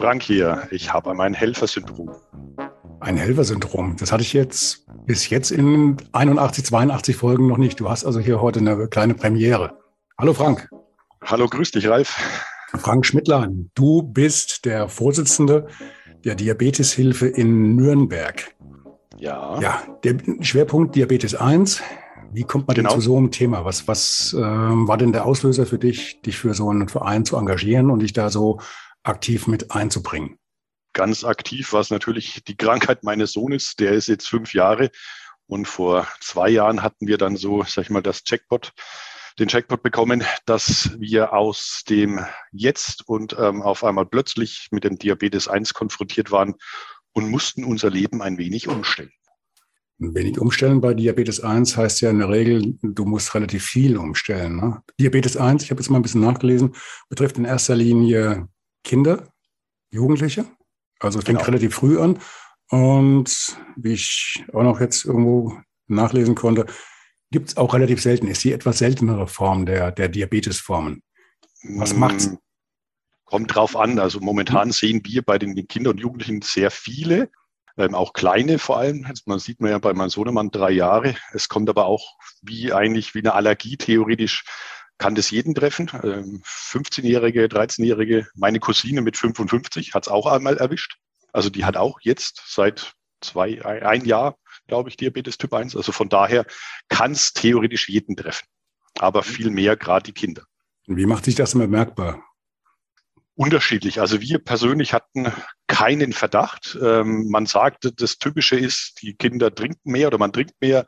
Frank hier. Ich habe mein Helfersyndrom. Ein Helfersyndrom. Das hatte ich jetzt bis jetzt in 81, 82 Folgen noch nicht. Du hast also hier heute eine kleine Premiere. Hallo Frank. Hallo, grüß dich, Ralf. Frank Schmidtlein, du bist der Vorsitzende der Diabeteshilfe in Nürnberg. Ja. Ja, der Schwerpunkt Diabetes 1. Wie kommt man genau. denn zu so einem Thema? Was, was äh, war denn der Auslöser für dich, dich für so einen Verein zu engagieren und dich da so aktiv mit einzubringen? Ganz aktiv war es natürlich die Krankheit meines Sohnes. Der ist jetzt fünf Jahre. Und vor zwei Jahren hatten wir dann so, sag ich mal, das Jackpot, den Jackpot bekommen, dass wir aus dem Jetzt und ähm, auf einmal plötzlich mit dem Diabetes 1 konfrontiert waren und mussten unser Leben ein wenig umstellen. Ein wenig umstellen bei Diabetes 1 heißt ja in der Regel, du musst relativ viel umstellen. Ne? Diabetes 1, ich habe jetzt mal ein bisschen nachgelesen, betrifft in erster Linie Kinder, Jugendliche. Also es fängt genau. relativ früh an. Und wie ich auch noch jetzt irgendwo nachlesen konnte, gibt es auch relativ selten, ist die etwas seltenere Form der, der Diabetesformen. Was macht's? Mm, kommt drauf an. Also momentan hm. sehen wir bei den Kindern und Jugendlichen sehr viele, ähm, auch kleine vor allem. Also man sieht man ja bei meinem Sohnemann drei Jahre. Es kommt aber auch wie eigentlich wie eine Allergie theoretisch kann das jeden treffen. 15-Jährige, ähm, 13-Jährige, meine Cousine mit 55 hat es auch einmal erwischt. Also die hat auch jetzt seit zwei, ein Jahr, glaube ich, Diabetes Typ 1. Also von daher kann es theoretisch jeden treffen. Aber viel mehr gerade die Kinder. Wie macht sich das bemerkbar? Unterschiedlich. Also wir persönlich hatten keinen Verdacht. Ähm, man sagte, das Typische ist, die Kinder trinken mehr oder man trinkt mehr.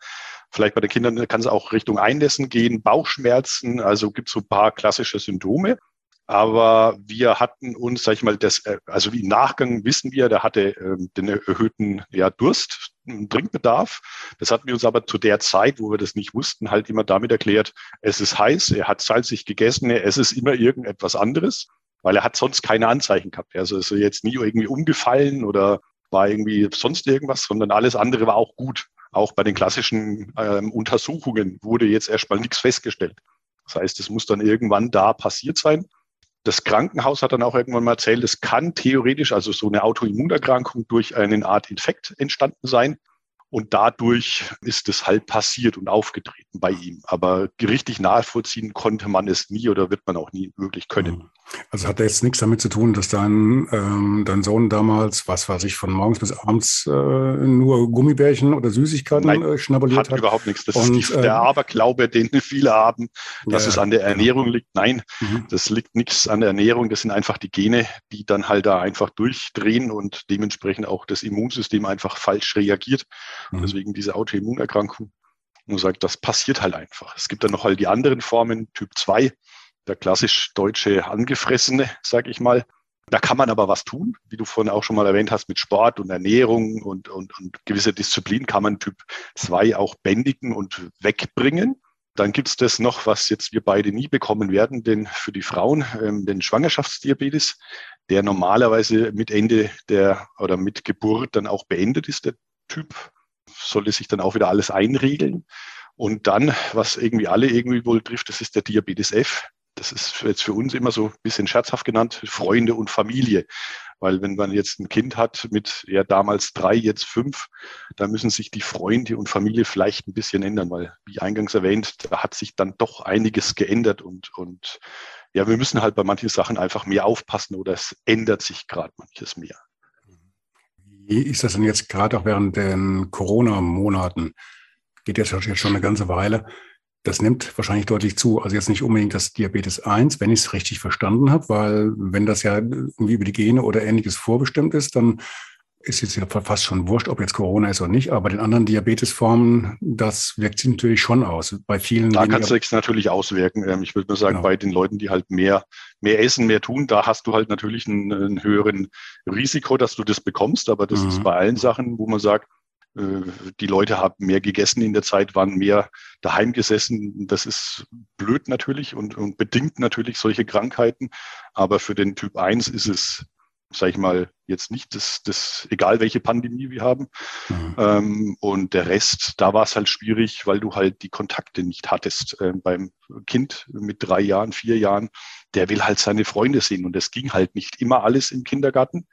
Vielleicht bei den Kindern kann es auch Richtung Einnässen gehen, Bauchschmerzen, also gibt es so ein paar klassische Symptome. Aber wir hatten uns, sag ich mal, das, äh, also im Nachgang wissen wir, der hatte äh, den erhöhten ja, Durst, Trinkbedarf. Das hatten wir uns aber zu der Zeit, wo wir das nicht wussten, halt immer damit erklärt, es ist heiß, er hat salzig gegessen, es ist immer irgendetwas anderes, weil er hat sonst keine Anzeichen gehabt. Also ist er jetzt nie irgendwie umgefallen oder war irgendwie sonst irgendwas, sondern alles andere war auch gut. Auch bei den klassischen ähm, Untersuchungen wurde jetzt erstmal nichts festgestellt. Das heißt, es muss dann irgendwann da passiert sein. Das Krankenhaus hat dann auch irgendwann mal erzählt, es kann theoretisch, also so eine Autoimmunerkrankung durch eine Art Infekt entstanden sein. Und dadurch ist es halt passiert und aufgetreten bei ihm. Aber richtig nachvollziehen konnte man es nie oder wird man auch nie wirklich können. Mhm. Also hat jetzt nichts damit zu tun, dass dein, ähm, dein Sohn damals, was weiß ich, von morgens bis abends äh, nur Gummibärchen oder Süßigkeiten Nein, äh, schnabuliert hat? hat überhaupt nichts. Das und, ist die, äh, der Aberglaube, den viele haben, dass ja, es an der Ernährung liegt. Nein, mhm. das liegt nichts an der Ernährung. Das sind einfach die Gene, die dann halt da einfach durchdrehen und dementsprechend auch das Immunsystem einfach falsch reagiert. Mhm. Deswegen diese Autoimmunerkrankung. Und sagt, das passiert halt einfach. Es gibt dann noch halt die anderen Formen, Typ 2, der klassisch deutsche Angefressene, sag ich mal. Da kann man aber was tun, wie du vorhin auch schon mal erwähnt hast, mit Sport und Ernährung und, und, und gewisse Disziplin kann man Typ 2 auch bändigen und wegbringen. Dann gibt es das noch, was jetzt wir beide nie bekommen werden, denn für die Frauen, ähm, den Schwangerschaftsdiabetes, der normalerweise mit Ende der oder mit Geburt dann auch beendet ist, der Typ, sollte sich dann auch wieder alles einregeln. Und dann, was irgendwie alle irgendwie wohl trifft, das ist der Diabetes F das ist jetzt für uns immer so ein bisschen scherzhaft genannt, Freunde und Familie. Weil wenn man jetzt ein Kind hat mit ja damals drei, jetzt fünf, da müssen sich die Freunde und Familie vielleicht ein bisschen ändern, weil wie eingangs erwähnt, da hat sich dann doch einiges geändert und, und ja, wir müssen halt bei manchen Sachen einfach mehr aufpassen oder es ändert sich gerade manches mehr. Wie ist das denn jetzt gerade auch während den Corona-Monaten? Geht jetzt schon eine ganze Weile das nimmt wahrscheinlich deutlich zu. Also jetzt nicht unbedingt das Diabetes 1, wenn ich es richtig verstanden habe, weil wenn das ja irgendwie über die Gene oder ähnliches vorbestimmt ist, dann ist jetzt fast schon wurscht, ob jetzt Corona ist oder nicht, aber bei den anderen Diabetesformen, das wirkt sich natürlich schon aus. Bei vielen. Da kann es natürlich auswirken. Ähm, ich würde nur sagen, genau. bei den Leuten, die halt mehr, mehr essen, mehr tun, da hast du halt natürlich einen, einen höheren Risiko, dass du das bekommst. Aber das mhm. ist bei allen Sachen, wo man sagt, äh, die Leute haben mehr gegessen in der Zeit, waren mehr daheim gesessen. Das ist blöd natürlich und, und bedingt natürlich solche Krankheiten. Aber für den Typ 1 ist es sage ich mal, jetzt nicht das, das, egal welche Pandemie wir haben. Mhm. Ähm, und der Rest, da war es halt schwierig, weil du halt die Kontakte nicht hattest. Ähm, beim Kind mit drei Jahren, vier Jahren, der will halt seine Freunde sehen. Und das ging halt nicht immer alles im Kindergarten.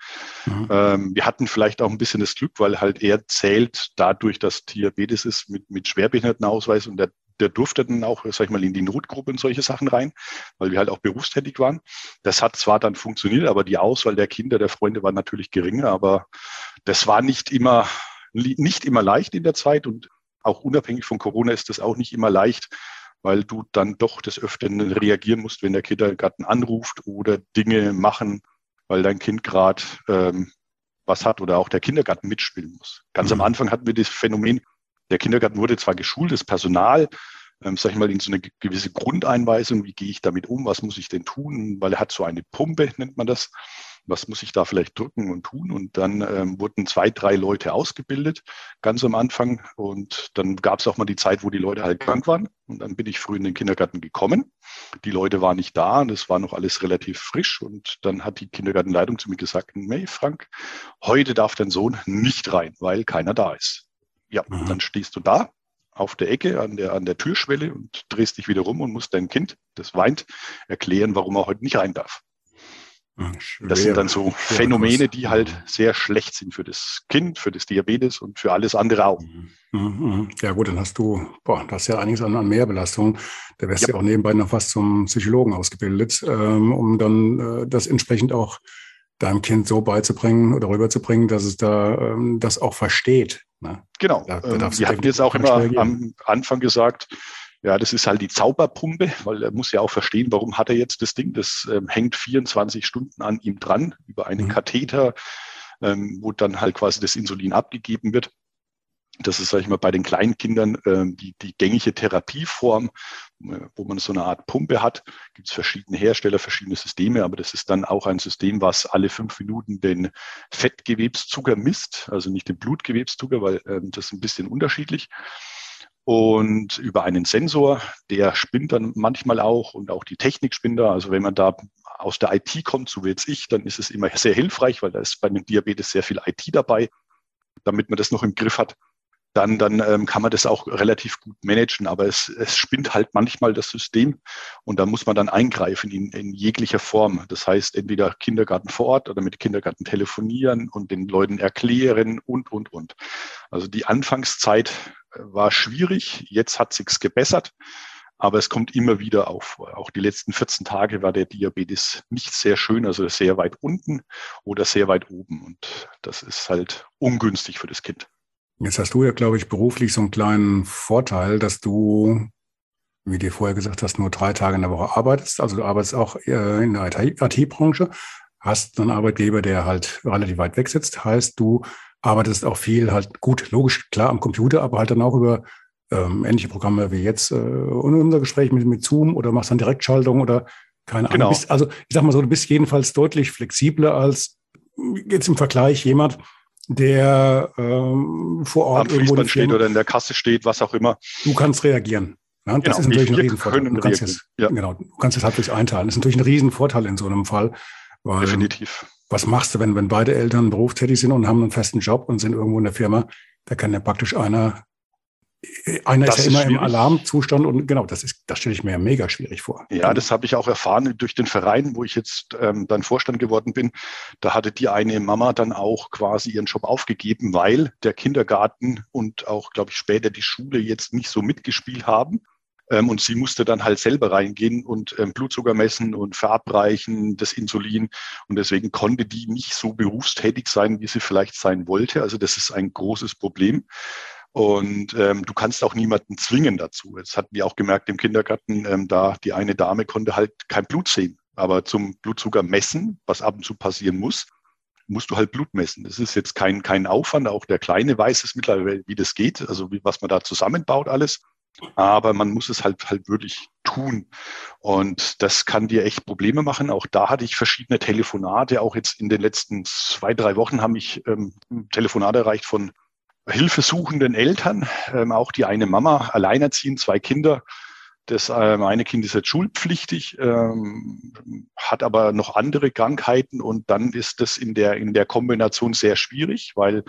Mhm. Ähm, wir hatten vielleicht auch ein bisschen das Glück, weil halt er zählt dadurch, dass Diabetes ist mit, mit Schwerbehindertenausweis und der der durfte dann auch, sag ich mal, in die Notgruppe und solche Sachen rein, weil wir halt auch berufstätig waren. Das hat zwar dann funktioniert, aber die Auswahl der Kinder, der Freunde war natürlich geringer, aber das war nicht immer, nicht immer leicht in der Zeit und auch unabhängig von Corona ist das auch nicht immer leicht, weil du dann doch des Öfteren reagieren musst, wenn der Kindergarten anruft oder Dinge machen, weil dein Kind gerade ähm, was hat oder auch der Kindergarten mitspielen muss. Ganz mhm. am Anfang hatten wir das Phänomen, der Kindergarten wurde zwar geschult, das Personal, ähm, sag ich mal, in so eine gewisse Grundeinweisung, wie gehe ich damit um, was muss ich denn tun, weil er hat so eine Pumpe, nennt man das, was muss ich da vielleicht drücken und tun. Und dann ähm, wurden zwei, drei Leute ausgebildet, ganz am Anfang. Und dann gab es auch mal die Zeit, wo die Leute halt krank waren. Und dann bin ich früh in den Kindergarten gekommen. Die Leute waren nicht da und es war noch alles relativ frisch. Und dann hat die Kindergartenleitung zu mir gesagt, hey Frank, heute darf dein Sohn nicht rein, weil keiner da ist. Ja, mhm. dann stehst du da auf der Ecke an der, an der Türschwelle und drehst dich wieder rum und musst dein Kind, das weint, erklären, warum er heute nicht rein darf. Schwer, das sind dann so Phänomene, die halt sehr schlecht sind für das Kind, für das Diabetes und für alles andere auch. Mhm, mhm. Ja gut, dann hast du, boah, das ist ja einiges an, an Mehrbelastung. Da wärst du ja. ja auch nebenbei noch fast zum Psychologen ausgebildet, ähm, um dann äh, das entsprechend auch deinem Kind so beizubringen oder rüberzubringen, dass es da ähm, das auch versteht. Ne? Genau. Da, da ähm, wir hatten jetzt auch immer am Anfang gesagt, ja, das ist halt die Zauberpumpe, weil er muss ja auch verstehen, warum hat er jetzt das Ding, das ähm, hängt 24 Stunden an ihm dran über einen mhm. Katheter, ähm, wo dann halt quasi das Insulin abgegeben wird. Das ist, sage ich mal, bei den kleinen Kindern äh, die, die gängige Therapieform, äh, wo man so eine Art Pumpe hat. Gibt es verschiedene Hersteller, verschiedene Systeme, aber das ist dann auch ein System, was alle fünf Minuten den Fettgewebszucker misst, also nicht den Blutgewebszucker, weil äh, das ist ein bisschen unterschiedlich. Und über einen Sensor, der spinnt dann manchmal auch und auch die Technik spinnt da. Also wenn man da aus der IT kommt, so wie jetzt ich, dann ist es immer sehr hilfreich, weil da ist bei dem Diabetes sehr viel IT dabei, damit man das noch im Griff hat dann, dann ähm, kann man das auch relativ gut managen. Aber es, es spinnt halt manchmal das System und da muss man dann eingreifen in, in jeglicher Form. Das heißt, entweder Kindergarten vor Ort oder mit Kindergarten telefonieren und den Leuten erklären und, und, und. Also die Anfangszeit äh, war schwierig. Jetzt hat sich's gebessert. Aber es kommt immer wieder auf. Auch die letzten 14 Tage war der Diabetes nicht sehr schön, also sehr weit unten oder sehr weit oben. Und das ist halt ungünstig für das Kind. Jetzt hast du ja, glaube ich, beruflich so einen kleinen Vorteil, dass du, wie du vorher gesagt hast, nur drei Tage in der Woche arbeitest. Also du arbeitest auch äh, in der IT-Branche, hast einen Arbeitgeber, der halt relativ weit weg sitzt. Heißt, du arbeitest auch viel halt gut, logisch, klar am Computer, aber halt dann auch über ähm, ähnliche Programme wie jetzt äh, unser Gespräch mit, mit Zoom oder machst dann Direktschaltung oder keine Ahnung. Genau. Bist, also ich sag mal so, du bist jedenfalls deutlich flexibler als jetzt im Vergleich jemand, der ähm, vor Ort am irgendwo steht oder in der Kasse steht, was auch immer. Du kannst reagieren. Ja, das genau, ist natürlich ein Riesenvorteil. Du kannst, jetzt, ja. genau, du kannst es halbwegs einteilen. Das ist natürlich ein Riesenvorteil in so einem Fall. Weil, Definitiv. Was machst du, wenn, wenn beide Eltern berufstätig sind und haben einen festen Job und sind irgendwo in der Firma? Da kann ja praktisch einer einer das ist ja immer schwierig. im Alarmzustand und genau, das ist, das stelle ich mir mega schwierig vor. Ja, das habe ich auch erfahren durch den Verein, wo ich jetzt ähm, dann Vorstand geworden bin. Da hatte die eine Mama dann auch quasi ihren Job aufgegeben, weil der Kindergarten und auch, glaube ich, später die Schule jetzt nicht so mitgespielt haben. Ähm, und sie musste dann halt selber reingehen und ähm, Blutzucker messen und verabreichen, das Insulin. Und deswegen konnte die nicht so berufstätig sein, wie sie vielleicht sein wollte. Also das ist ein großes Problem. Und ähm, du kannst auch niemanden zwingen dazu. Das hatten wir auch gemerkt im Kindergarten, ähm, da die eine Dame konnte halt kein Blut sehen. Aber zum Blutzucker messen, was ab und zu passieren muss, musst du halt Blut messen. Das ist jetzt kein, kein Aufwand. Auch der Kleine weiß es mittlerweile, wie das geht, also wie, was man da zusammenbaut alles. Aber man muss es halt halt wirklich tun. Und das kann dir echt Probleme machen. Auch da hatte ich verschiedene Telefonate. Auch jetzt in den letzten zwei, drei Wochen haben mich ähm, Telefonate erreicht von hilfesuchenden Eltern. Ähm, auch die eine Mama, alleinerziehend, zwei Kinder, das ähm, eine Kind ist jetzt schulpflichtig, ähm, hat aber noch andere Krankheiten und dann ist das in der, in der Kombination sehr schwierig, weil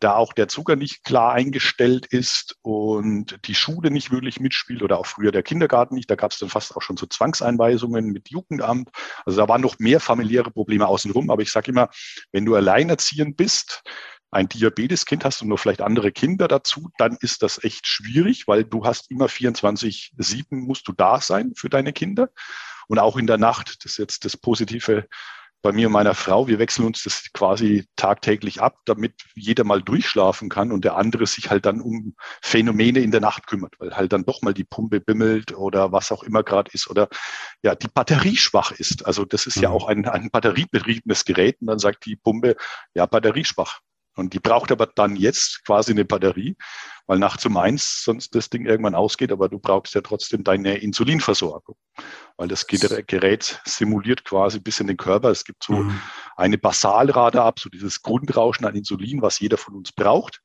da auch der Zucker nicht klar eingestellt ist und die Schule nicht wirklich mitspielt oder auch früher der Kindergarten nicht. Da gab es dann fast auch schon so Zwangseinweisungen mit Jugendamt. Also da waren noch mehr familiäre Probleme außenrum. Aber ich sage immer, wenn du alleinerziehend bist, ein Diabeteskind hast und nur vielleicht andere Kinder dazu, dann ist das echt schwierig, weil du hast immer 24-7 musst du da sein für deine Kinder. Und auch in der Nacht, das ist jetzt das Positive bei mir und meiner Frau, wir wechseln uns das quasi tagtäglich ab, damit jeder mal durchschlafen kann und der andere sich halt dann um Phänomene in der Nacht kümmert, weil halt dann doch mal die Pumpe bimmelt oder was auch immer gerade ist oder ja, die Batterie schwach ist. Also das ist mhm. ja auch ein, ein batteriebetriebenes Gerät und dann sagt die Pumpe, ja, batterieschwach. Und die braucht aber dann jetzt quasi eine Batterie, weil nachts um eins sonst das Ding irgendwann ausgeht, aber du brauchst ja trotzdem deine Insulinversorgung. Weil das Gerät simuliert quasi bis in den Körper. Es gibt so mhm. eine Basalrate ab, so dieses Grundrauschen an Insulin, was jeder von uns braucht,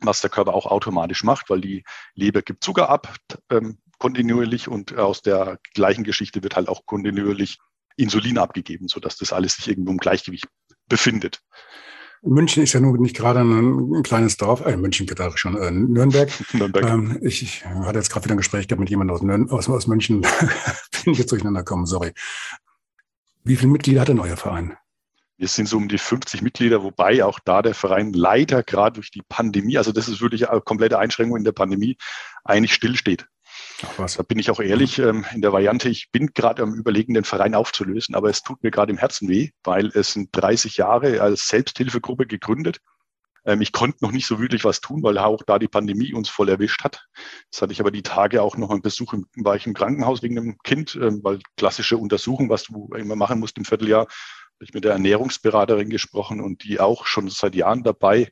was der Körper auch automatisch macht, weil die Leber gibt Zucker ab ähm, kontinuierlich und aus der gleichen Geschichte wird halt auch kontinuierlich Insulin abgegeben, sodass das alles sich irgendwo im Gleichgewicht befindet. München ist ja nun nicht gerade ein, ein kleines Dorf, äh, München geht auch schon, äh, Nürnberg. Nürnberg. Ähm, ich, ich hatte jetzt gerade wieder ein Gespräch gehabt mit jemandem aus, Nürn aus, aus München. Bin ich jetzt durcheinander gekommen, sorry. Wie viele Mitglieder hat denn euer Verein? Wir sind so um die 50 Mitglieder, wobei auch da der Verein leider gerade durch die Pandemie, also das ist wirklich eine komplette Einschränkung in der Pandemie, eigentlich stillsteht. Was. Da bin ich auch ehrlich ähm, in der Variante, ich bin gerade am Überlegen, den Verein aufzulösen, aber es tut mir gerade im Herzen weh, weil es sind 30 Jahre als Selbsthilfegruppe gegründet. Ähm, ich konnte noch nicht so wirklich was tun, weil auch da die Pandemie uns voll erwischt hat. Das hatte ich aber die Tage auch noch einen Besuch im, war ich im Krankenhaus wegen einem Kind, ähm, weil klassische Untersuchung, was du immer machen musst im Vierteljahr, habe ich mit der Ernährungsberaterin gesprochen und die auch schon seit Jahren dabei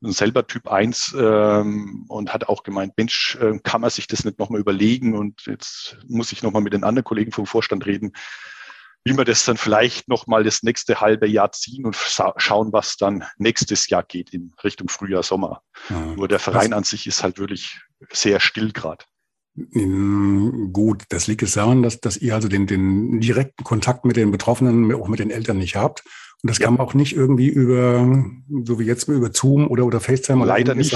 selber Typ 1 ähm, und hat auch gemeint, Mensch, äh, kann man sich das nicht nochmal überlegen und jetzt muss ich nochmal mit den anderen Kollegen vom Vorstand reden, wie wir das dann vielleicht nochmal das nächste halbe Jahr ziehen und schauen, was dann nächstes Jahr geht in Richtung Frühjahr, Sommer. Ja. Nur der Verein an sich ist halt wirklich sehr still gerade. Gut, das liegt es daran, dass, dass ihr also den, den direkten Kontakt mit den Betroffenen, auch mit den Eltern nicht habt. Und das ja. kam auch nicht irgendwie über, so wie jetzt über Zoom oder, oder FaceTime. Leider nicht.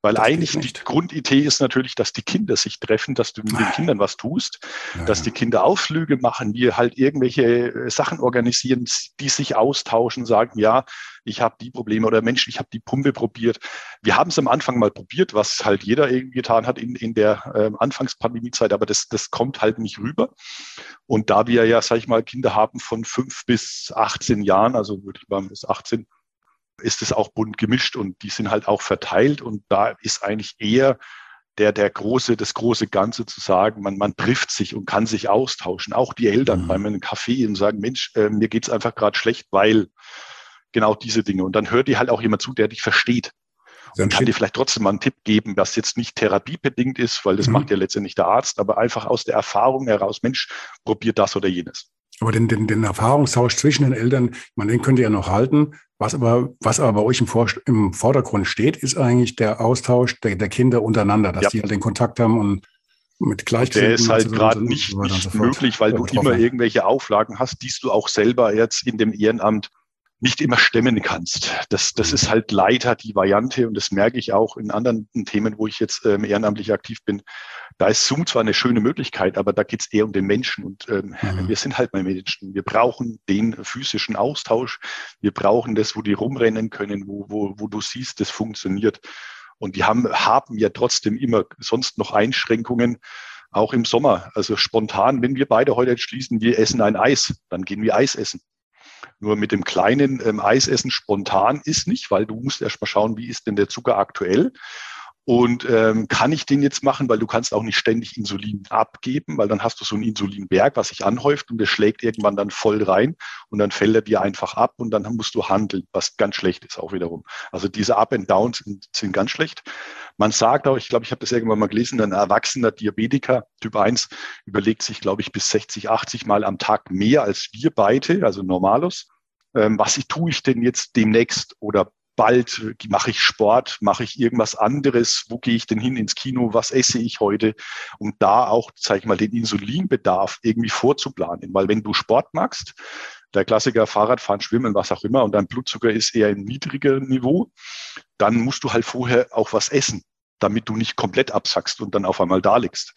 Weil das eigentlich die Grundidee ist natürlich, dass die Kinder sich treffen, dass du mit den ah. Kindern was tust, ja, dass die Kinder Ausflüge machen, wir halt irgendwelche äh, Sachen organisieren, die sich austauschen, sagen, ja, ich habe die Probleme oder Mensch, ich habe die Pumpe probiert. Wir haben es am Anfang mal probiert, was halt jeder irgendwie getan hat in, in der äh, Anfangspandemiezeit, aber das, das kommt halt nicht rüber. Und da wir ja, sag ich mal, Kinder haben von fünf bis 18 Jahren, also würde ich mal bis 18, ist es auch bunt gemischt und die sind halt auch verteilt und da ist eigentlich eher der, der große, das große Ganze zu sagen, man, man trifft sich und kann sich austauschen. Auch die Eltern mhm. beim einen Kaffee und sagen, Mensch, äh, mir geht's einfach gerade schlecht, weil genau diese Dinge. Und dann hört dir halt auch jemand zu, der dich versteht. Und kann dir vielleicht trotzdem mal einen Tipp geben, was jetzt nicht therapiebedingt ist, weil das mhm. macht ja letztendlich der Arzt, aber einfach aus der Erfahrung heraus, Mensch, probiert das oder jenes. Aber den, den, den Erfahrungstausch zwischen den Eltern, man den könnt ihr ja noch halten. Was aber, was aber bei euch im, Vor im Vordergrund steht, ist eigentlich der Austausch der, der Kinder untereinander, dass ja. die halt den Kontakt haben und mit Gleichgesinnten. Der ist halt gerade nicht, so nicht so möglich, weil du immer irgendwelche Auflagen hast, die du auch selber jetzt in dem Ehrenamt nicht immer stemmen kannst. Das, das ist halt leider die Variante und das merke ich auch in anderen Themen, wo ich jetzt ähm, ehrenamtlich aktiv bin. Da ist Zoom zwar eine schöne Möglichkeit, aber da geht es eher um den Menschen und ähm, mhm. wir sind halt mal Menschen. Wir brauchen den physischen Austausch. Wir brauchen das, wo die rumrennen können, wo, wo, wo du siehst, das funktioniert. Und wir haben, haben ja trotzdem immer sonst noch Einschränkungen, auch im Sommer. Also spontan, wenn wir beide heute entschließen, wir essen ein Eis, dann gehen wir Eis essen. Nur mit dem kleinen ähm, Eisessen spontan ist nicht, weil du musst erst mal schauen, wie ist denn der Zucker aktuell. Und ähm, kann ich den jetzt machen, weil du kannst auch nicht ständig Insulin abgeben, weil dann hast du so ein Insulinberg, was sich anhäuft und der schlägt irgendwann dann voll rein und dann fällt er dir einfach ab und dann musst du handeln, was ganz schlecht ist auch wiederum. Also diese Up and Downs sind, sind ganz schlecht. Man sagt auch, ich glaube, ich habe das irgendwann mal gelesen, ein erwachsener Diabetiker Typ 1 überlegt sich, glaube ich, bis 60, 80 Mal am Tag mehr als wir beide, also Normalos. Ähm, was tue ich denn jetzt demnächst oder bald mache ich Sport, mache ich irgendwas anderes, wo gehe ich denn hin ins Kino, was esse ich heute, um da auch, sage ich mal, den Insulinbedarf irgendwie vorzuplanen. Weil wenn du Sport machst, der Klassiker Fahrradfahren, Schwimmen, was auch immer, und dein Blutzucker ist eher im niedrigen Niveau, dann musst du halt vorher auch was essen damit du nicht komplett absackst und dann auf einmal da liegst.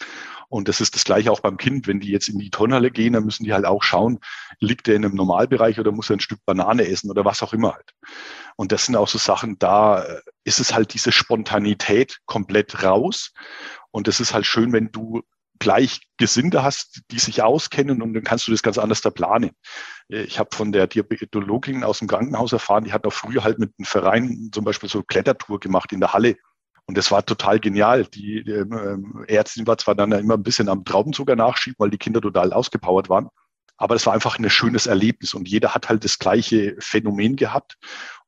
Und das ist das Gleiche auch beim Kind. Wenn die jetzt in die Turnhalle gehen, dann müssen die halt auch schauen, liegt der in einem Normalbereich oder muss er ein Stück Banane essen oder was auch immer halt. Und das sind auch so Sachen, da äh, ist es halt diese Spontanität komplett raus. Und es ist halt schön, wenn du Gleichgesinnte hast, die sich auskennen und dann kannst du das ganz anders da planen. Ich habe von der Diabetologin aus dem Krankenhaus erfahren, die hat auch früher halt mit einem Verein zum Beispiel so Klettertour gemacht in der Halle und das war total genial. Die ähm, Ärztin war zwar dann immer ein bisschen am Traubenzucker nachschieben, weil die Kinder total ausgepowert waren. Aber es war einfach ein schönes Erlebnis und jeder hat halt das gleiche Phänomen gehabt.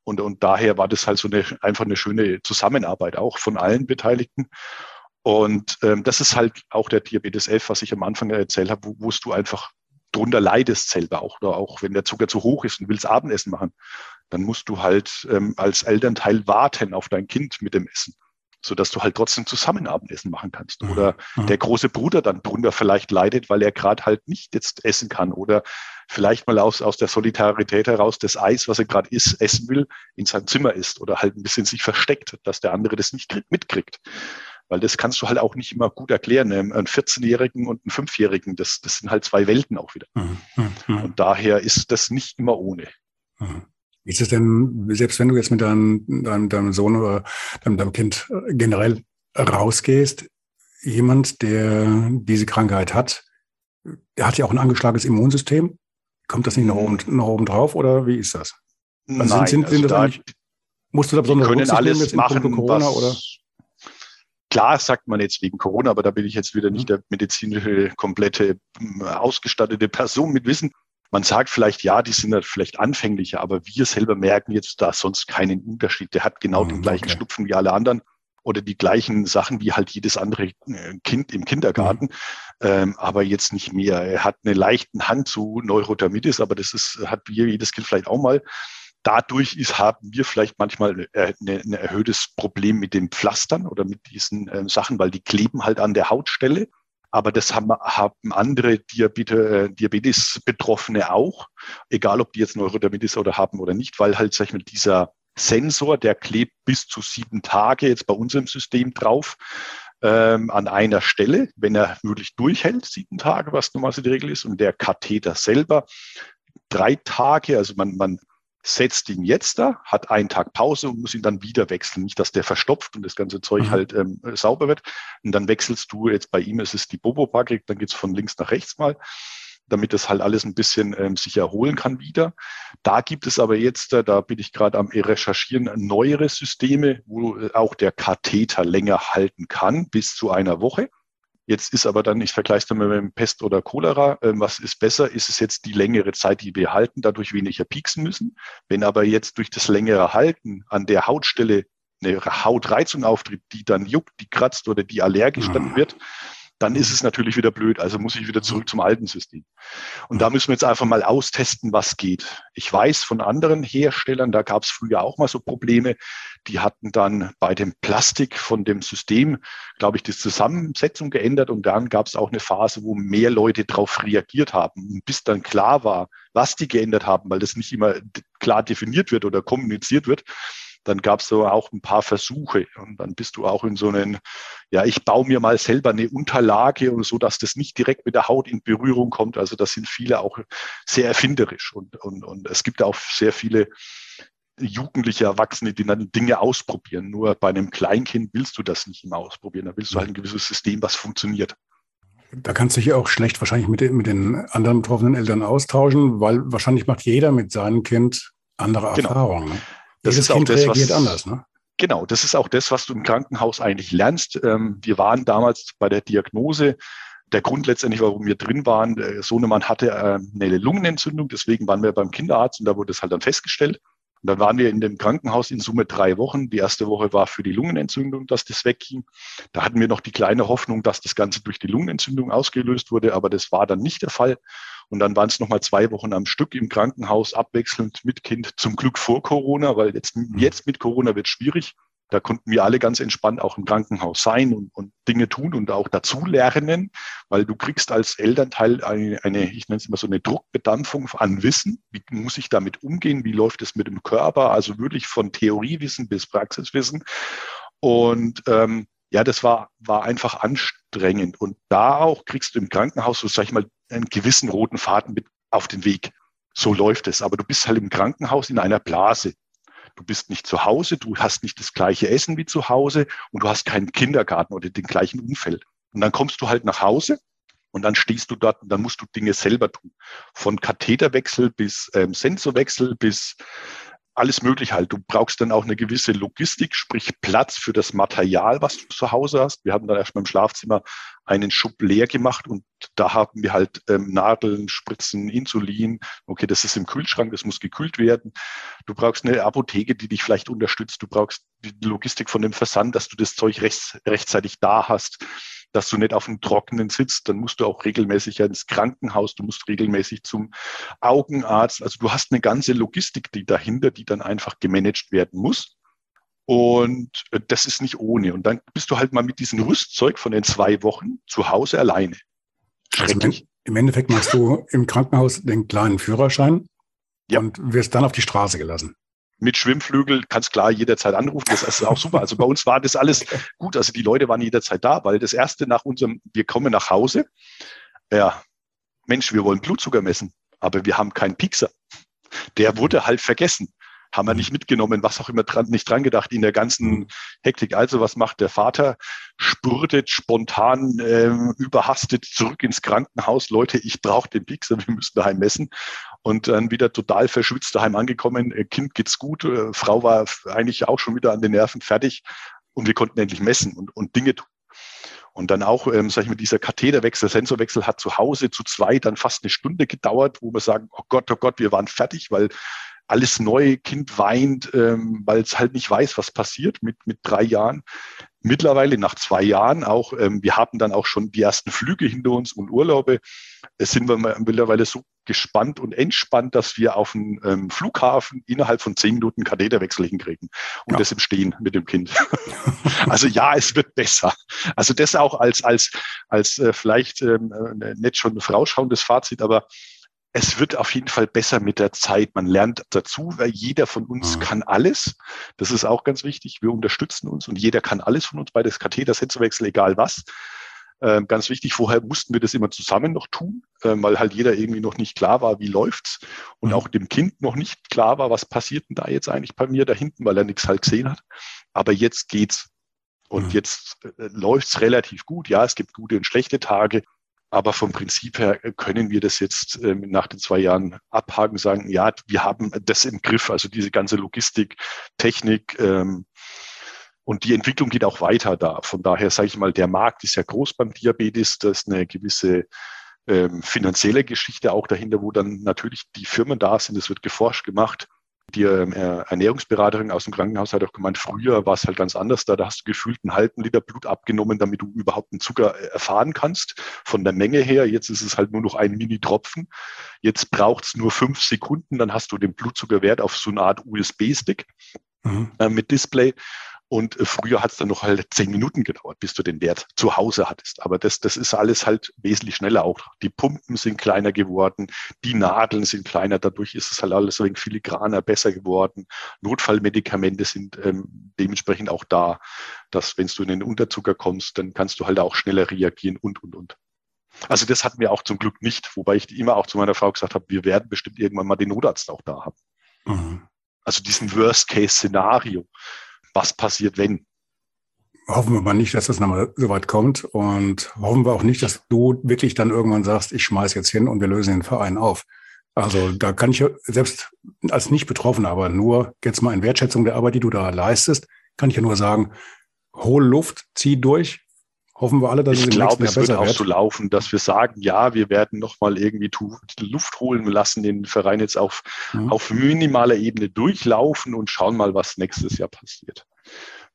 Und, und daher war das halt so eine, einfach eine schöne Zusammenarbeit auch von allen Beteiligten. Und ähm, das ist halt auch der Diabetes 11, was ich am Anfang erzählt habe, wo, wo du einfach drunter leidest selber auch. Oder auch wenn der Zucker zu hoch ist und willst Abendessen machen, dann musst du halt ähm, als Elternteil warten auf dein Kind mit dem Essen so dass du halt trotzdem zusammen Abendessen machen kannst. Mhm. Oder mhm. der große Bruder dann drunter vielleicht leidet, weil er gerade halt nicht jetzt essen kann oder vielleicht mal aus, aus der Solidarität heraus das Eis, was er gerade isst, essen will, in seinem Zimmer isst oder halt ein bisschen sich versteckt, dass der andere das nicht mitkriegt. Weil das kannst du halt auch nicht immer gut erklären. Einen 14-Jährigen und einen 5-Jährigen, das, das sind halt zwei Welten auch wieder. Mhm. mhm. Und daher ist das nicht immer ohne. Mhm. Ist es denn, selbst wenn du jetzt mit deinem, deinem, deinem Sohn oder deinem, deinem Kind generell rausgehst, jemand, der diese Krankheit hat, der hat ja auch ein angeschlagenes Immunsystem. Kommt das nicht nach oben, nach oben drauf oder wie ist das? Also Nein, sind, sind, sind also da, musst du da besonders können alles machen, Corona was, oder? Klar sagt man jetzt wegen Corona, aber da bin ich jetzt wieder nicht mhm. der medizinische, komplette, ausgestattete Person mit Wissen. Man sagt vielleicht, ja, die sind halt vielleicht anfänglicher, aber wir selber merken jetzt da sonst keinen Unterschied. Der hat genau mhm, den gleichen okay. Schnupfen wie alle anderen oder die gleichen Sachen wie halt jedes andere äh, Kind im Kindergarten, mhm. ähm, aber jetzt nicht mehr. Er hat eine leichten Hand zu Neurodermitis, aber das ist, hat wie jedes Kind vielleicht auch mal. Dadurch ist, haben wir vielleicht manchmal ein, ein erhöhtes Problem mit den Pflastern oder mit diesen äh, Sachen, weil die kleben halt an der Hautstelle. Aber das haben, haben andere äh, Diabetes-Betroffene auch, egal ob die jetzt Neurodermitis oder haben oder nicht, weil halt, sag ich mal, dieser Sensor, der klebt bis zu sieben Tage jetzt bei unserem System drauf ähm, an einer Stelle, wenn er wirklich durchhält, sieben Tage, was normalerweise die Regel ist, und der Katheter selber drei Tage, also man, man setzt ihn jetzt da, hat einen Tag Pause und muss ihn dann wieder wechseln. Nicht, dass der verstopft und das ganze Zeug mhm. halt ähm, sauber wird. Und dann wechselst du jetzt bei ihm, es ist die Bobo-Backe, dann geht's von links nach rechts mal, damit das halt alles ein bisschen ähm, sich erholen kann wieder. Da gibt es aber jetzt, äh, da bin ich gerade am Recherchieren, neuere Systeme, wo äh, auch der Katheter länger halten kann, bis zu einer Woche. Jetzt ist aber dann, ich vergleiche es dann mit dem Pest oder Cholera, äh, was ist besser? Ist es jetzt die längere Zeit, die wir halten, dadurch weniger pieksen müssen? Wenn aber jetzt durch das längere Halten an der Hautstelle eine Hautreizung auftritt, die dann juckt, die kratzt oder die allergisch dann ah. wird, dann ist es natürlich wieder blöd. Also muss ich wieder zurück zum alten System. Und da müssen wir jetzt einfach mal austesten, was geht. Ich weiß von anderen Herstellern, da gab es früher auch mal so Probleme, die hatten dann bei dem Plastik von dem System, glaube ich, die Zusammensetzung geändert und dann gab es auch eine Phase, wo mehr Leute darauf reagiert haben. Und bis dann klar war, was die geändert haben, weil das nicht immer klar definiert wird oder kommuniziert wird, dann gab es so auch ein paar Versuche und dann bist du auch in so einen, ja, ich baue mir mal selber eine Unterlage und so, dass das nicht direkt mit der Haut in Berührung kommt. Also das sind viele auch sehr erfinderisch und, und, und es gibt auch sehr viele jugendliche Erwachsene, die dann Dinge ausprobieren. Nur bei einem Kleinkind willst du das nicht immer ausprobieren. Da willst du halt ein gewisses System, was funktioniert. Da kannst du dich auch schlecht wahrscheinlich mit den, mit den anderen betroffenen Eltern austauschen, weil wahrscheinlich macht jeder mit seinem Kind andere genau. Erfahrungen. Ne? Das Jedes ist kind auch das, was, anders, ne? Genau, das ist auch das, was du im Krankenhaus eigentlich lernst. Ähm, wir waren damals bei der Diagnose. Der Grund letztendlich, warum wir drin waren, der Sohnemann hatte äh, eine Lungenentzündung, deswegen waren wir beim Kinderarzt und da wurde es halt dann festgestellt. Und dann waren wir in dem Krankenhaus in Summe drei Wochen. Die erste Woche war für die Lungenentzündung, dass das wegging. Da hatten wir noch die kleine Hoffnung, dass das Ganze durch die Lungenentzündung ausgelöst wurde, aber das war dann nicht der Fall. Und dann waren es nochmal zwei Wochen am Stück im Krankenhaus, abwechselnd mit Kind. Zum Glück vor Corona, weil jetzt, mhm. jetzt mit Corona wird schwierig. Da konnten wir alle ganz entspannt auch im Krankenhaus sein und, und Dinge tun und auch dazu lernen, weil du kriegst als Elternteil eine, eine, ich nenne es immer so eine Druckbedampfung an Wissen. Wie muss ich damit umgehen? Wie läuft es mit dem Körper? Also wirklich von Theoriewissen bis Praxiswissen. Und ähm, ja, das war, war einfach anstrengend. Und da auch kriegst du im Krankenhaus, so sag ich mal, einen gewissen roten Faden mit auf den Weg. So läuft es. Aber du bist halt im Krankenhaus in einer Blase. Du bist nicht zu Hause, du hast nicht das gleiche Essen wie zu Hause und du hast keinen Kindergarten oder den gleichen Umfeld. Und dann kommst du halt nach Hause und dann stehst du dort und dann musst du Dinge selber tun. Von Katheterwechsel bis ähm, Sensorwechsel bis alles möglich halt. Du brauchst dann auch eine gewisse Logistik, sprich Platz für das Material, was du zu Hause hast. Wir haben dann erstmal im Schlafzimmer einen Schub leer gemacht und da haben wir halt ähm, Nadeln, Spritzen, Insulin. Okay, das ist im Kühlschrank, das muss gekühlt werden. Du brauchst eine Apotheke, die dich vielleicht unterstützt. Du brauchst die Logistik von dem Versand, dass du das Zeug rechts, rechtzeitig da hast dass du nicht auf dem Trockenen sitzt, dann musst du auch regelmäßig ins Krankenhaus, du musst regelmäßig zum Augenarzt. Also du hast eine ganze Logistik, die dahinter, die dann einfach gemanagt werden muss. Und äh, das ist nicht ohne. Und dann bist du halt mal mit diesem Rüstzeug von den zwei Wochen zu Hause alleine. Also im Endeffekt machst du im Krankenhaus den kleinen Führerschein ja. und wirst dann auf die Straße gelassen mit Schwimmflügel kannst klar jederzeit anrufen. Das ist auch super. Also bei uns war das alles gut. Also die Leute waren jederzeit da, weil das erste nach unserem, wir kommen nach Hause, ja, Mensch, wir wollen Blutzucker messen, aber wir haben keinen Piekser. Der wurde halt vergessen haben wir nicht mitgenommen, was auch immer dran, nicht dran gedacht in der ganzen mhm. Hektik. Also was macht der Vater? Spurtet spontan, ähm, überhastet zurück ins Krankenhaus. Leute, ich brauche den Pixel, wir müssen daheim messen. Und dann wieder total verschwitzt daheim angekommen. Äh, kind geht's gut. Äh, Frau war eigentlich auch schon wieder an den Nerven fertig. Und wir konnten endlich messen und, und Dinge tun. Und dann auch, ähm, sag ich mal, dieser Katheterwechsel, Sensorwechsel hat zu Hause zu zwei dann fast eine Stunde gedauert, wo wir sagen, oh Gott, oh Gott, wir waren fertig, weil alles neu, Kind weint, ähm, weil es halt nicht weiß, was passiert mit, mit drei Jahren. Mittlerweile nach zwei Jahren auch, ähm, wir haben dann auch schon die ersten Flüge hinter uns und Urlaube. Es sind wir mittlerweile so gespannt und entspannt, dass wir auf dem ähm, Flughafen innerhalb von zehn Minuten Katheterwechsel hinkriegen und ja. das im Stehen mit dem Kind. also ja, es wird besser. Also das auch als als als äh, vielleicht ähm, äh, nicht schon vorausschauendes Fazit, aber es wird auf jeden Fall besser mit der Zeit. Man lernt dazu, weil jeder von uns mhm. kann alles. Das ist auch ganz wichtig. Wir unterstützen uns und jeder kann alles von uns bei das Katheter-Sensorwechsel, egal was. Ähm, ganz wichtig, vorher mussten wir das immer zusammen noch tun, ähm, weil halt jeder irgendwie noch nicht klar war, wie läuft's und mhm. auch dem Kind noch nicht klar war, was passiert denn da jetzt eigentlich bei mir da hinten, weil er nichts halt gesehen hat. Aber jetzt geht's. Und mhm. jetzt äh, läuft's relativ gut. Ja, es gibt gute und schlechte Tage. Aber vom Prinzip her können wir das jetzt ähm, nach den zwei Jahren abhaken, sagen, ja, wir haben das im Griff, also diese ganze Logistik, Technik, ähm, und die Entwicklung geht auch weiter da. Von daher sage ich mal, der Markt ist ja groß beim Diabetes. Da ist eine gewisse ähm, finanzielle Geschichte auch dahinter, wo dann natürlich die Firmen da sind. Es wird geforscht gemacht die ähm, Ernährungsberaterin aus dem Krankenhaus hat auch gemeint, früher war es halt ganz anders da. Da hast du gefühlt einen halben Liter Blut abgenommen, damit du überhaupt einen Zucker äh, erfahren kannst. Von der Menge her, jetzt ist es halt nur noch ein Mini-Tropfen. Jetzt braucht es nur fünf Sekunden, dann hast du den Blutzuckerwert auf so eine Art USB-Stick mhm. äh, mit Display. Und äh, früher hat es dann noch halt zehn Minuten gedauert, bis du den Wert zu Hause hattest. Aber das, das ist alles halt wesentlich schneller auch. Die Pumpen sind kleiner geworden, die Nadeln sind kleiner, dadurch ist es halt alles ein wenig filigraner, besser geworden. Notfallmedikamente sind ähm, dementsprechend auch da, dass wenn du in den Unterzucker kommst, dann kannst du halt auch schneller reagieren und, und, und. Also das hatten wir auch zum Glück nicht, wobei ich immer auch zu meiner Frau gesagt habe, wir werden bestimmt irgendwann mal den Notarzt auch da haben. Mhm. Also diesen Worst-Case-Szenario was passiert, wenn. Hoffen wir mal nicht, dass das nochmal so weit kommt und hoffen wir auch nicht, dass du wirklich dann irgendwann sagst, ich schmeiß jetzt hin und wir lösen den Verein auf. Also da kann ich selbst als nicht betroffen, aber nur jetzt mal in Wertschätzung der Arbeit, die du da leistest, kann ich ja nur sagen, hol Luft, zieh durch. Hoffen wir alle, dass ich es glaube, es wird auch wird. so laufen, dass wir sagen, ja, wir werden nochmal irgendwie Luft holen, wir lassen den Verein jetzt auf, mhm. auf minimaler Ebene durchlaufen und schauen mal, was nächstes Jahr passiert.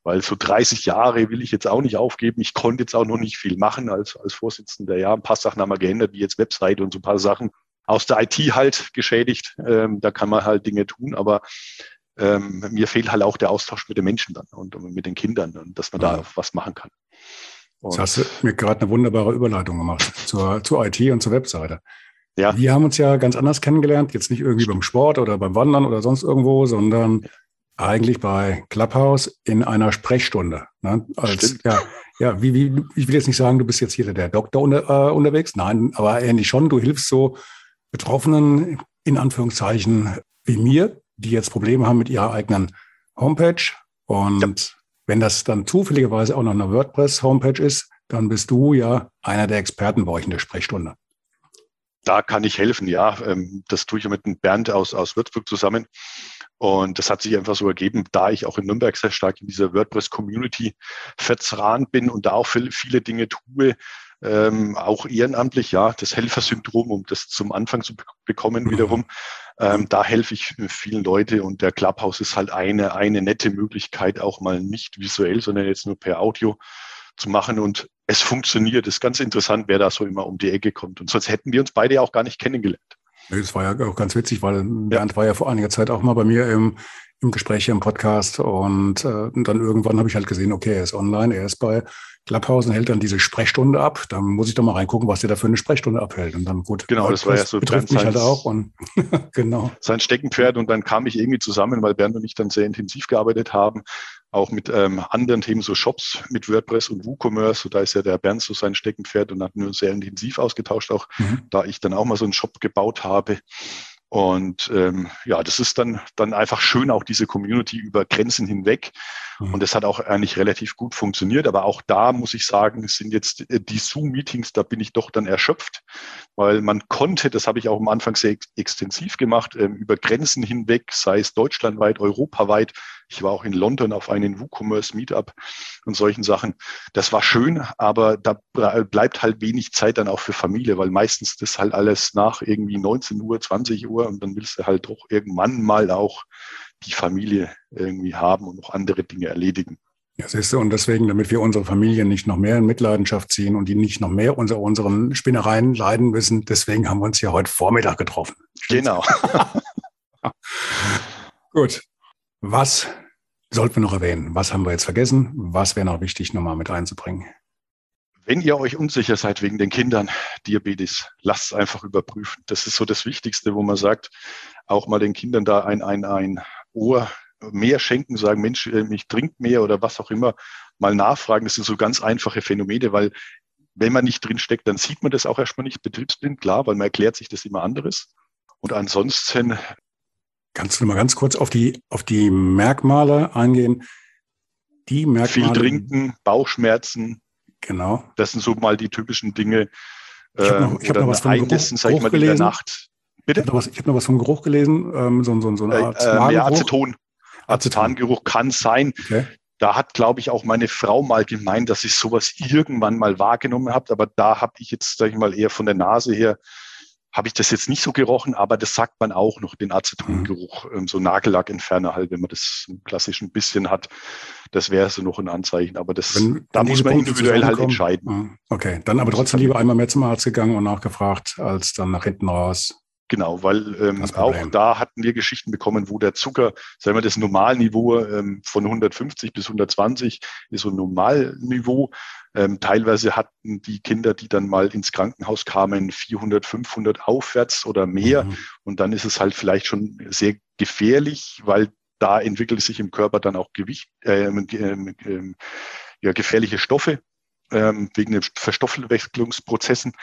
Weil so 30 Jahre will ich jetzt auch nicht aufgeben. Ich konnte jetzt auch noch nicht viel machen als, als Vorsitzender. Ja, ein paar Sachen haben wir geändert, wie jetzt Website und so ein paar Sachen aus der IT halt geschädigt. Ähm, da kann man halt Dinge tun, aber ähm, mir fehlt halt auch der Austausch mit den Menschen dann und, und mit den Kindern und dass man ja. da was machen kann. Und Jetzt hast du mir gerade eine wunderbare Überleitung gemacht zur, zur IT und zur Webseite. Ja. Wir haben uns ja ganz anders kennengelernt, jetzt nicht irgendwie beim Sport oder beim Wandern oder sonst irgendwo, sondern eigentlich bei Clubhouse in einer Sprechstunde. Ne? Als, ja, ja wie, wie, ich will jetzt nicht sagen, du bist jetzt hier der Doktor unter, äh, unterwegs, nein, aber ähnlich schon. Du hilfst so Betroffenen, in Anführungszeichen, wie mir, die jetzt Probleme haben mit ihrer eigenen Homepage. Und. Wenn das dann zufälligerweise auch noch eine WordPress-Homepage ist, dann bist du ja einer der Experten bei euch in der Sprechstunde. Da kann ich helfen, ja. Ähm, das tue ich mit Bernd aus, aus Würzburg zusammen. Und das hat sich einfach so ergeben, da ich auch in Nürnberg sehr stark in dieser WordPress-Community verzahnt bin und da auch viele Dinge tue, ähm, auch ehrenamtlich, ja, das Helfersyndrom, um das zum Anfang zu bekommen mhm. wiederum. Ähm, da helfe ich vielen Leute und der Clubhouse ist halt eine, eine nette Möglichkeit, auch mal nicht visuell, sondern jetzt nur per Audio zu machen und es funktioniert. Das ist ganz interessant, wer da so immer um die Ecke kommt. Und sonst hätten wir uns beide auch gar nicht kennengelernt. Das war ja auch ganz witzig, weil Bernd war ja vor einiger Zeit auch mal bei mir im, im Gespräch im Podcast und, äh, und dann irgendwann habe ich halt gesehen, okay, er ist online, er ist bei Und hält dann diese Sprechstunde ab. Dann muss ich doch mal reingucken, was der da für eine Sprechstunde abhält. Und dann gut. Genau, das war ja so betrifft mich halt auch und genau. Sein Steckenpferd und dann kam ich irgendwie zusammen, weil Bernd und ich dann sehr intensiv gearbeitet haben, auch mit ähm, anderen Themen, so Shops mit WordPress und WooCommerce. So, da ist ja der Bernd so sein Steckenpferd und hat nur sehr intensiv ausgetauscht, auch mhm. da ich dann auch mal so einen Shop gebaut habe. Und ähm, ja, das ist dann, dann einfach schön, auch diese Community über Grenzen hinweg. Mhm. Und das hat auch eigentlich relativ gut funktioniert. Aber auch da muss ich sagen, sind jetzt äh, die Zoom-Meetings, da bin ich doch dann erschöpft, weil man konnte, das habe ich auch am Anfang sehr extensiv gemacht, ähm, über Grenzen hinweg, sei es deutschlandweit, europaweit, ich war auch in London auf einen WooCommerce Meetup und solchen Sachen. Das war schön, aber da bleibt halt wenig Zeit dann auch für Familie, weil meistens das halt alles nach irgendwie 19 Uhr, 20 Uhr und dann willst du halt doch irgendwann mal auch die Familie irgendwie haben und noch andere Dinge erledigen. Ja, siehst du, und deswegen, damit wir unsere Familien nicht noch mehr in Mitleidenschaft ziehen und die nicht noch mehr unter unseren Spinnereien leiden müssen, deswegen haben wir uns ja heute Vormittag getroffen. Genau. Gut, was sollten wir noch erwähnen? Was haben wir jetzt vergessen? Was wäre noch wichtig, nochmal mit einzubringen? Wenn ihr euch unsicher seid wegen den Kindern, Diabetes, lasst es einfach überprüfen. Das ist so das Wichtigste, wo man sagt, auch mal den Kindern da ein, ein, ein Ohr mehr schenken, sagen, Mensch, äh, ich trinke mehr oder was auch immer, mal nachfragen. Das sind so ganz einfache Phänomene, weil wenn man nicht drin steckt, dann sieht man das auch erstmal nicht betriebsblind, klar, weil man erklärt sich das immer anderes. Und ansonsten Kannst du mal ganz kurz auf die, auf die Merkmale eingehen? Die Merkmale. Viel trinken, Bauchschmerzen. Genau. Das sind so mal die typischen Dinge. Ich habe noch, ich hab noch was vom Geruch, mal, gelesen. Nacht. Bitte? Ich habe noch, hab noch, was vom Geruch gelesen, ähm, so, so, so eine Art äh, ja, Aceton. Acetangeruch kann sein. Okay. Da hat, glaube ich, auch meine Frau mal gemeint, dass ich sowas irgendwann mal wahrgenommen habe. Aber da habe ich jetzt, sage ich mal, eher von der Nase her habe ich das jetzt nicht so gerochen, aber das sagt man auch noch, den Acetongeruch, mhm. so Nagellackentferner halt, wenn man das klassisch ein bisschen hat. Das wäre so noch ein Anzeichen, aber das, wenn, da muss man Punkte individuell halt entscheiden. Ah, okay, dann aber trotzdem lieber einmal mehr zum Arzt gegangen und nachgefragt, als dann nach hinten raus. Genau, weil ähm, auch da hatten wir Geschichten bekommen, wo der Zucker, sagen wir das Normalniveau ähm, von 150 bis 120 ist so ein Normalniveau. Ähm, teilweise hatten die Kinder, die dann mal ins Krankenhaus kamen, 400, 500 aufwärts oder mehr. Mhm. Und dann ist es halt vielleicht schon sehr gefährlich, weil da entwickelt sich im Körper dann auch Gewicht, äh, äh, ja, gefährliche Stoffe ähm, wegen den Verstoffwechslungsprozessen.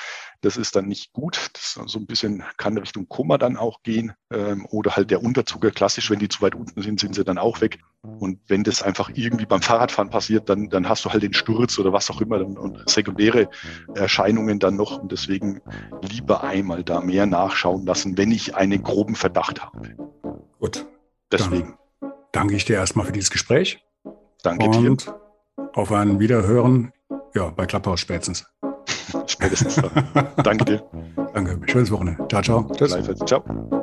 Das ist dann nicht gut. Das so ein bisschen kann Richtung Koma dann auch gehen ähm, oder halt der Unterzucker. Klassisch, wenn die zu weit unten sind, sind sie dann auch weg. Und wenn das einfach irgendwie beim Fahrradfahren passiert, dann, dann hast du halt den Sturz oder was auch immer und, und sekundäre Erscheinungen dann noch. Und deswegen lieber einmal da mehr nachschauen lassen, wenn ich einen groben Verdacht habe. Gut. Deswegen. Danke ich dir erstmal für dieses Gespräch. Danke dir. Und auf ein Wiederhören, ja, bei Clubhouse spätestens. spätestens. Danke dir. Danke. Schönes Wochenende. Ciao, ciao. Tschüss. Ciao.